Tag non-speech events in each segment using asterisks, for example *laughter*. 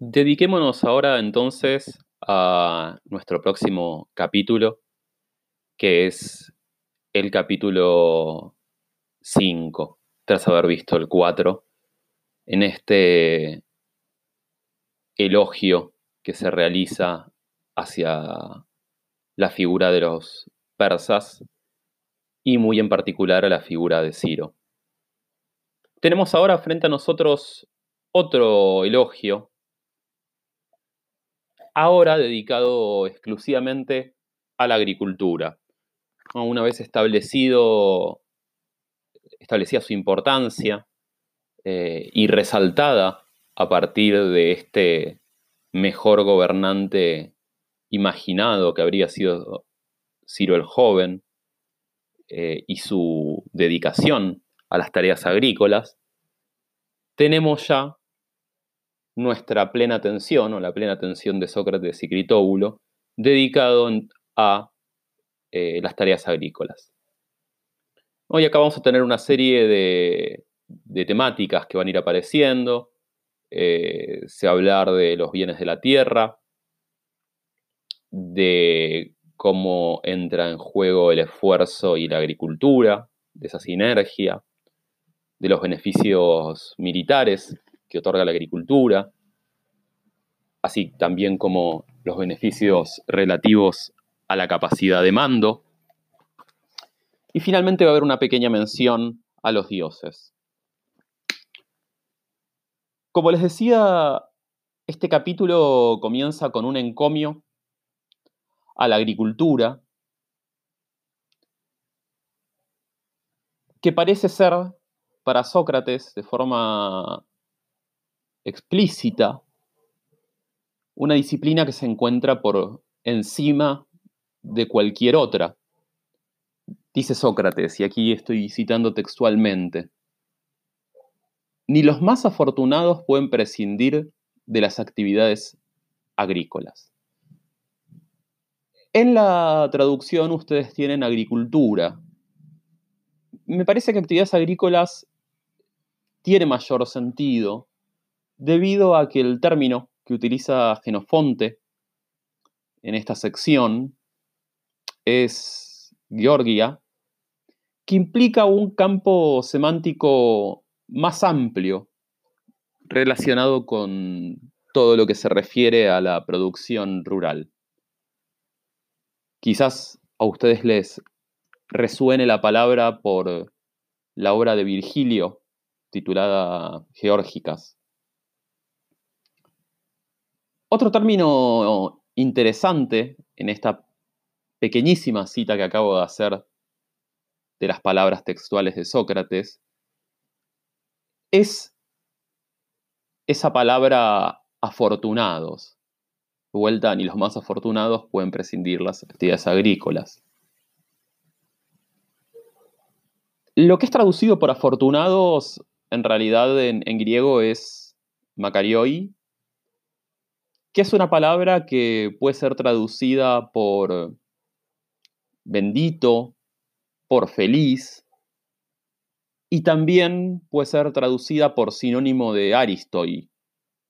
Dediquémonos ahora entonces a nuestro próximo capítulo, que es el capítulo 5, tras haber visto el 4, en este elogio que se realiza hacia la figura de los persas y muy en particular a la figura de Ciro. Tenemos ahora frente a nosotros otro elogio ahora dedicado exclusivamente a la agricultura. Una vez establecido, establecida su importancia eh, y resaltada a partir de este mejor gobernante imaginado que habría sido Ciro el Joven eh, y su dedicación a las tareas agrícolas, tenemos ya nuestra plena atención o la plena atención de Sócrates y Critóbulo dedicado a eh, las tareas agrícolas. Hoy acá vamos a tener una serie de, temáticas que van a ir apareciendo. Eh, se va a hablar de los bienes de la tierra, de cómo entra en juego el esfuerzo y la agricultura, de esa sinergia, de los beneficios militares que otorga la agricultura, así también como los beneficios relativos a la capacidad de mando. Y finalmente va a haber una pequeña mención a los dioses. Como les decía, este capítulo comienza con un encomio a la agricultura que parece ser para Sócrates de forma explícita, una disciplina que se encuentra por encima de cualquier otra. Dice Sócrates, y aquí estoy citando textualmente, ni los más afortunados pueden prescindir de las actividades agrícolas. En la traducción ustedes tienen agricultura. Me parece que actividades agrícolas tiene mayor sentido debido a que el término que utiliza Genofonte en esta sección es Georgia, que implica un campo semántico más amplio relacionado con todo lo que se refiere a la producción rural. Quizás a ustedes les resuene la palabra por la obra de Virgilio titulada Geórgicas. Otro término interesante en esta pequeñísima cita que acabo de hacer de las palabras textuales de Sócrates es esa palabra afortunados. De vuelta, ni los más afortunados pueden prescindir las actividades agrícolas. Lo que es traducido por afortunados, en realidad en, en griego es makarioi, que es una palabra que puede ser traducida por bendito, por feliz, y también puede ser traducida por sinónimo de aristoi,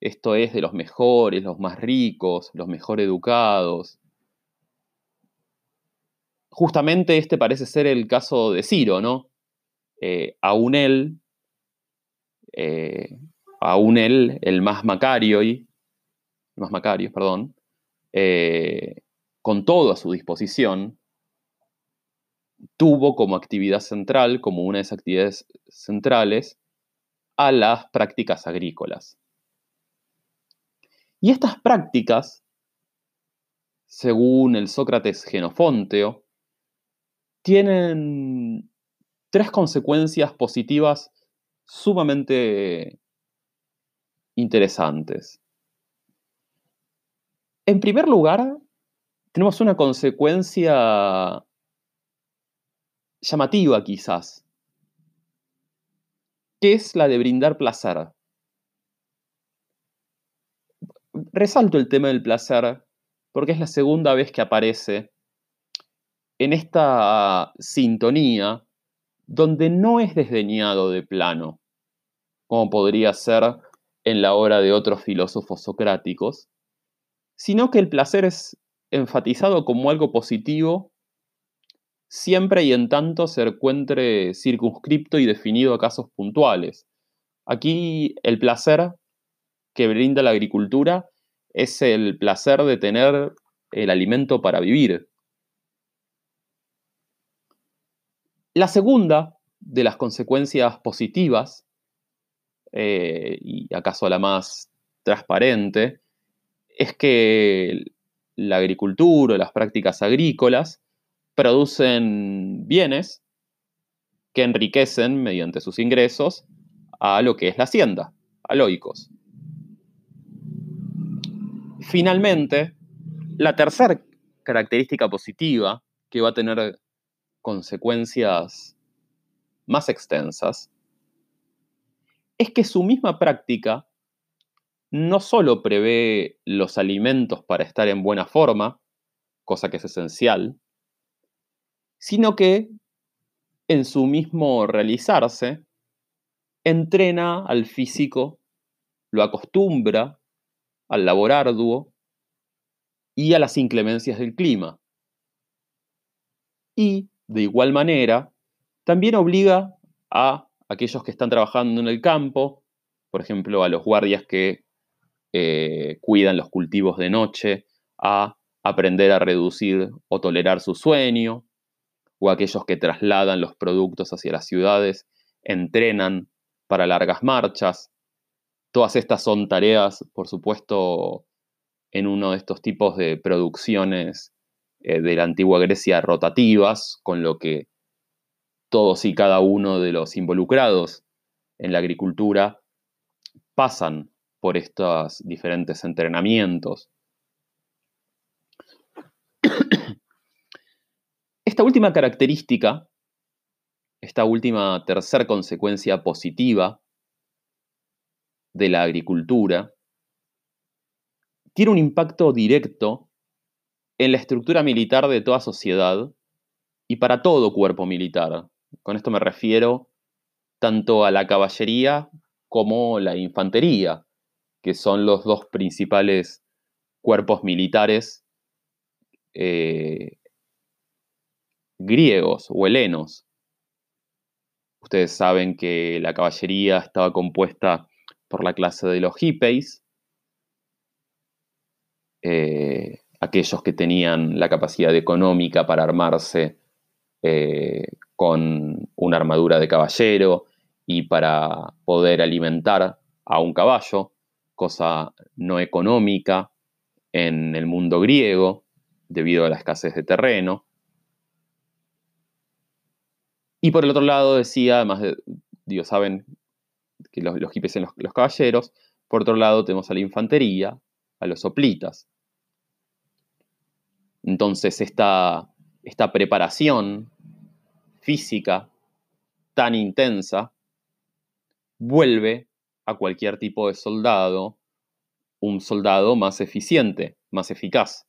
esto es de los mejores, los más ricos, los mejor educados. Justamente este parece ser el caso de Ciro, ¿no? Eh, aún él, eh, él, el más macarioi, más Macarios, perdón, eh, con todo a su disposición, tuvo como actividad central, como una de esas actividades centrales, a las prácticas agrícolas. Y estas prácticas, según el Sócrates Genofonteo, tienen tres consecuencias positivas sumamente interesantes. En primer lugar, tenemos una consecuencia llamativa quizás, que es la de brindar placer. Resalto el tema del placer porque es la segunda vez que aparece en esta sintonía donde no es desdeñado de plano, como podría ser en la obra de otros filósofos socráticos, sino que el placer es enfatizado como algo positivo siempre y en tanto se encuentre circunscripto y definido a casos puntuales. Aquí el placer que brinda la agricultura es el placer de tener el alimento para vivir. La segunda de las consecuencias positivas, eh, y acaso la más transparente, es que la agricultura o las prácticas agrícolas producen bienes que enriquecen mediante sus ingresos a lo que es la hacienda, a loicos. Finalmente, la tercera característica positiva que va a tener consecuencias más extensas es que su misma práctica no solo prevé los alimentos para estar en buena forma, cosa que es esencial, sino que en su mismo realizarse entrena al físico, lo acostumbra al labor arduo y a las inclemencias del clima. Y, de igual manera, también obliga a aquellos que están trabajando en el campo, por ejemplo, a los guardias que eh, cuidan los cultivos de noche, a aprender a reducir o tolerar su sueño, o aquellos que trasladan los productos hacia las ciudades, entrenan para largas marchas. Todas estas son tareas, por supuesto, en uno de estos tipos de producciones eh, de la antigua Grecia rotativas, con lo que todos y cada uno de los involucrados en la agricultura pasan por estos diferentes entrenamientos. *coughs* Esta última característica, esta última tercera consecuencia positiva de la agricultura, tiene un impacto directo en la estructura militar de toda sociedad y para todo cuerpo militar. Con esto me refiero tanto a la caballería como la infantería, que son los dos principales cuerpos militares eh, griegos o helenos. Ustedes saben que la caballería estaba compuesta por la clase de los hippeis, eh, aquellos que tenían la capacidad económica para armarse eh, con una armadura de caballero y para poder alimentar a un caballo cosa no económica en el mundo griego debido a la escasez de terreno. Y por el otro lado decía, además de, digo, saben que los, los hippies son los, caballeros, por otro lado tenemos a la infantería, a los soplitas. Entonces esta, esta preparación física tan intensa vuelve a cualquier tipo de soldado un soldado más eficiente, más eficaz.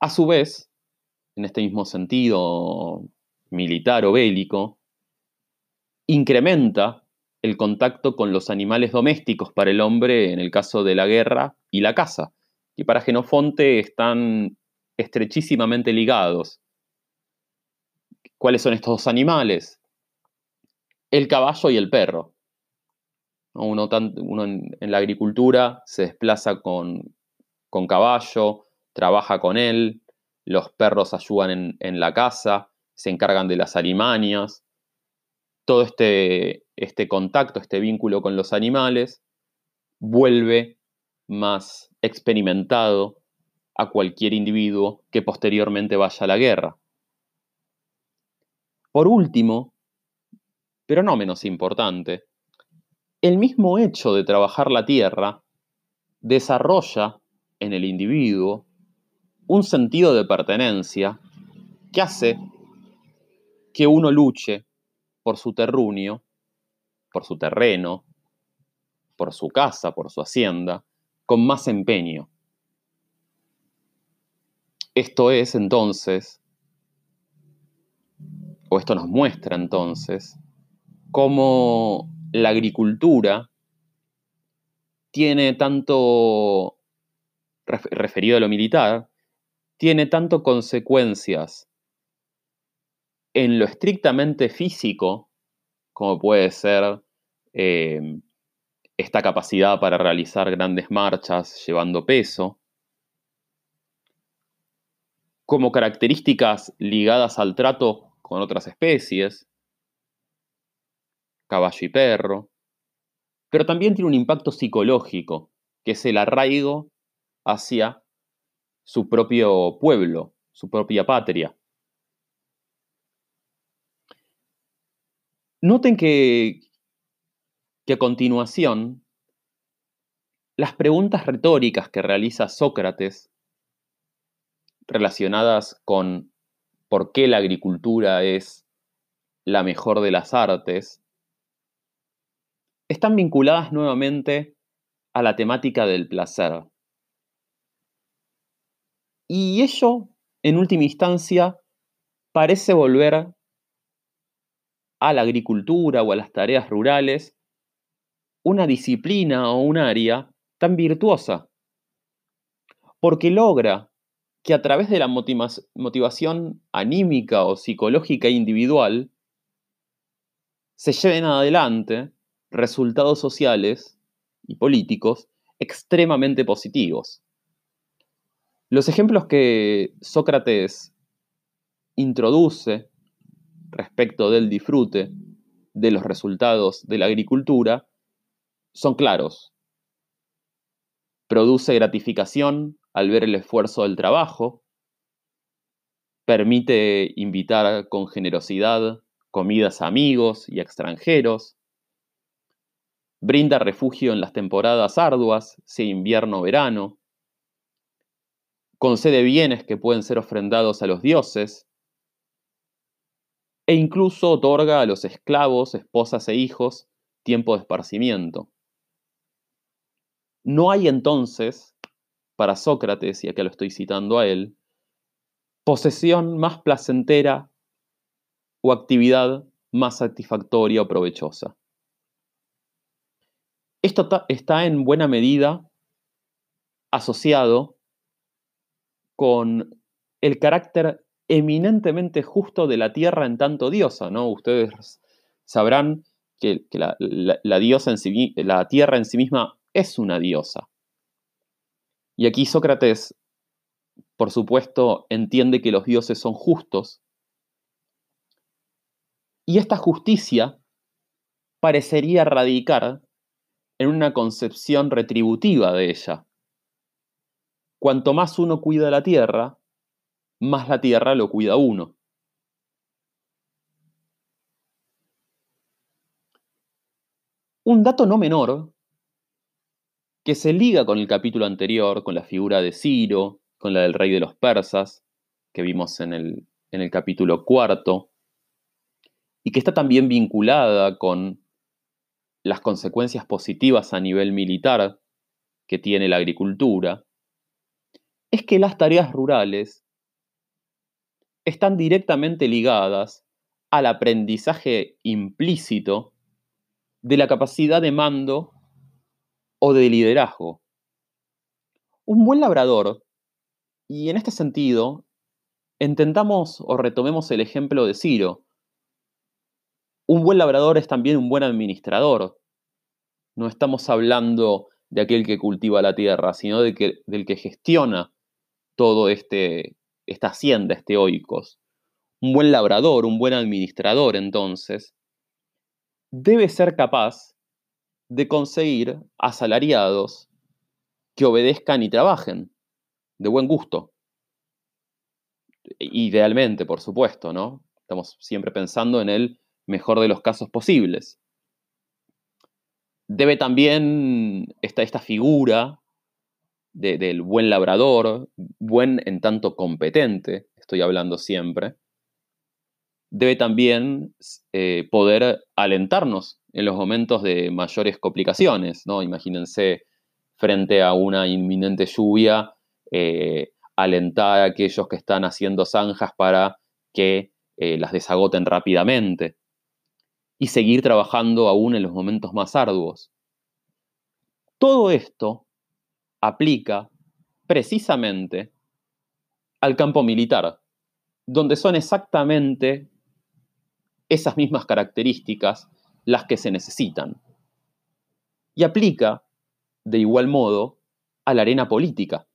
A su vez, en este mismo sentido militar o bélico, incrementa el contacto con los animales domésticos para el hombre en el caso de la guerra y la caza, que para Genofonte están estrechísimamente ligados. ¿Cuáles son estos dos animales? El caballo y el perro. Uno, en, la agricultura se desplaza con, caballo, trabaja con él, los perros ayudan en, la casa, se encargan de las alimañas. Todo este, este contacto, este vínculo con los animales, vuelve más experimentado a cualquier individuo que posteriormente vaya a la guerra. Por último, pero no menos importante, el mismo hecho de trabajar la tierra desarrolla en el individuo un sentido de pertenencia que hace que uno luche por su terruño, por su terreno, por su casa, por su hacienda, con más empeño. Esto es entonces, o esto nos muestra entonces, cómo la agricultura tiene tanto, referido a lo militar, tiene tanto consecuencias en lo estrictamente físico, como puede ser eh, esta capacidad para realizar grandes marchas llevando peso, como características ligadas al trato con otras especies, caballo y perro, pero también tiene un impacto psicológico, que es el arraigo hacia su propio pueblo, su propia patria. Noten que, que a continuación, las preguntas retóricas que realiza Sócrates relacionadas con por qué la agricultura es la mejor de las artes, están vinculadas nuevamente a la temática del placer. Y ello, en última instancia, parece volver a la agricultura o a las tareas rurales una disciplina o un área tan virtuosa, porque logra que a través de la motivación anímica o psicológica individual se lleven adelante resultados sociales y políticos extremadamente positivos. Los ejemplos que Sócrates introduce respecto del disfrute de los resultados de la agricultura son claros. Produce gratificación al ver el esfuerzo del trabajo, permite invitar con generosidad comidas a amigos y extranjeros, brinda refugio en las temporadas arduas, sea invierno o verano, concede bienes que pueden ser ofrendados a los dioses, e incluso otorga a los esclavos, esposas e hijos tiempo de esparcimiento. No hay entonces, para Sócrates, y acá lo estoy citando a él, posesión más placentera o actividad más satisfactoria o provechosa. Esto está en buena medida asociado con el carácter eminentemente justo de la tierra en tanto diosa, ¿no? Ustedes sabrán que, la, diosa en la tierra en sí misma es una diosa. Y aquí Sócrates, por supuesto, entiende que los dioses son justos. Y esta justicia parecería radicar en una concepción retributiva de ella. Cuanto más uno cuida la tierra, más la tierra lo cuida uno. Un dato no menor, que se liga con el capítulo anterior, con la figura de Ciro, con la del rey de los persas, que vimos en el, en el capítulo cuarto, y que está también vinculada con las consecuencias positivas a nivel militar que tiene la agricultura, es que las tareas rurales están directamente ligadas al aprendizaje implícito de la capacidad de mando o de liderazgo. Un buen labrador, y en este sentido, entendamos o retomemos el ejemplo de Ciro, un buen labrador es también un buen administrador. No estamos hablando de aquel que cultiva la tierra, sino de que, del que gestiona todo este, esta hacienda, este oikos. Un buen labrador, un buen administrador, entonces, debe ser capaz de conseguir asalariados que obedezcan y trabajen de buen gusto. Idealmente, por supuesto, ¿no? Estamos siempre pensando en el mejor de los casos posibles. Debe también esta, esta figura del buen labrador, buen en tanto competente, estoy hablando siempre, debe también eh, poder alentarnos en los momentos de mayores complicaciones, ¿no? Imagínense frente a una inminente lluvia, eh, alentar a aquellos que están haciendo zanjas para que eh, las desagoten rápidamente. Y seguir trabajando aún en los momentos más arduos. Todo esto aplica precisamente al campo militar, donde son exactamente esas mismas características las que se necesitan. Y aplica, de igual modo, a la arena política.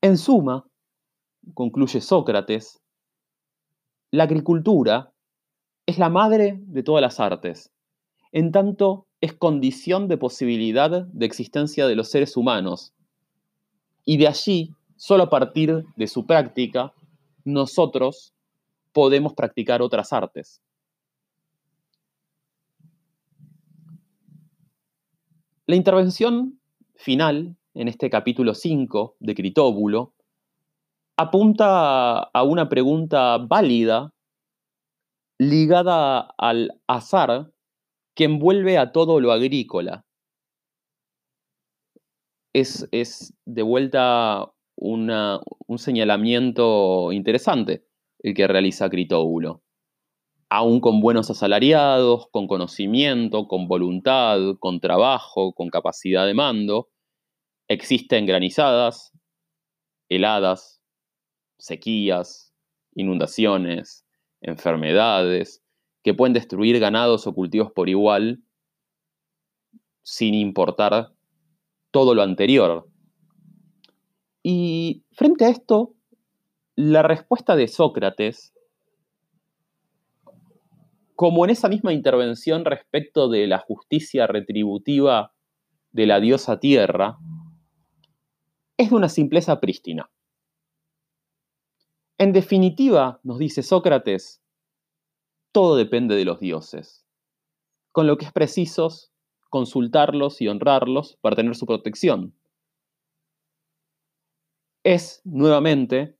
En suma, concluye Sócrates, la agricultura es la madre de todas las artes, en tanto es condición de posibilidad de existencia de los seres humanos. Y de allí, solo a partir de su práctica, nosotros podemos practicar otras artes. La intervención final, en este capítulo 5 de Critóbulo, apunta a una pregunta válida ligada al azar que envuelve a todo lo agrícola. Es, de vuelta un señalamiento interesante el que realiza Critóbulo. Aún con buenos asalariados, con conocimiento, con voluntad, con trabajo, con capacidad de mando, existen granizadas, heladas, sequías, inundaciones, enfermedades, que pueden destruir ganados o cultivos por igual sin importar todo lo anterior. Y frente a esto, la respuesta de Sócrates, como en esa misma intervención respecto de la justicia retributiva de la diosa tierra, es de una simpleza prístina. En definitiva, nos dice Sócrates, todo depende de los dioses, con lo que es preciso consultarlos y honrarlos para tener su protección. Es, nuevamente,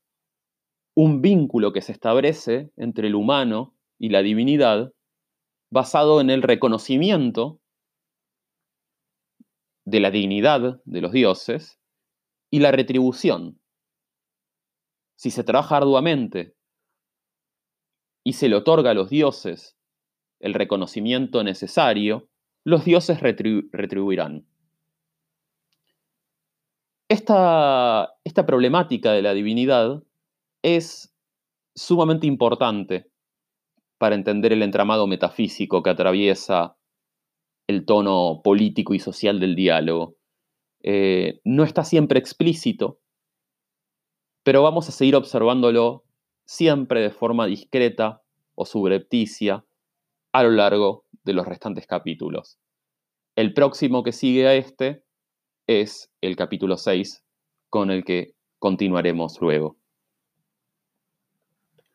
un vínculo que se establece entre el humano y la divinidad basado en el reconocimiento de la dignidad de los dioses y la retribución. Si se trabaja arduamente y se le otorga a los dioses el reconocimiento necesario, los dioses retribuirán. Esta, esta problemática de la divinidad es sumamente importante para entender el entramado metafísico que atraviesa el tono político y social del diálogo. Eh, no está siempre explícito, pero vamos a seguir observándolo siempre de forma discreta o subrepticia a lo largo de los restantes capítulos. El próximo que sigue a este es el capítulo 6, con el que continuaremos luego.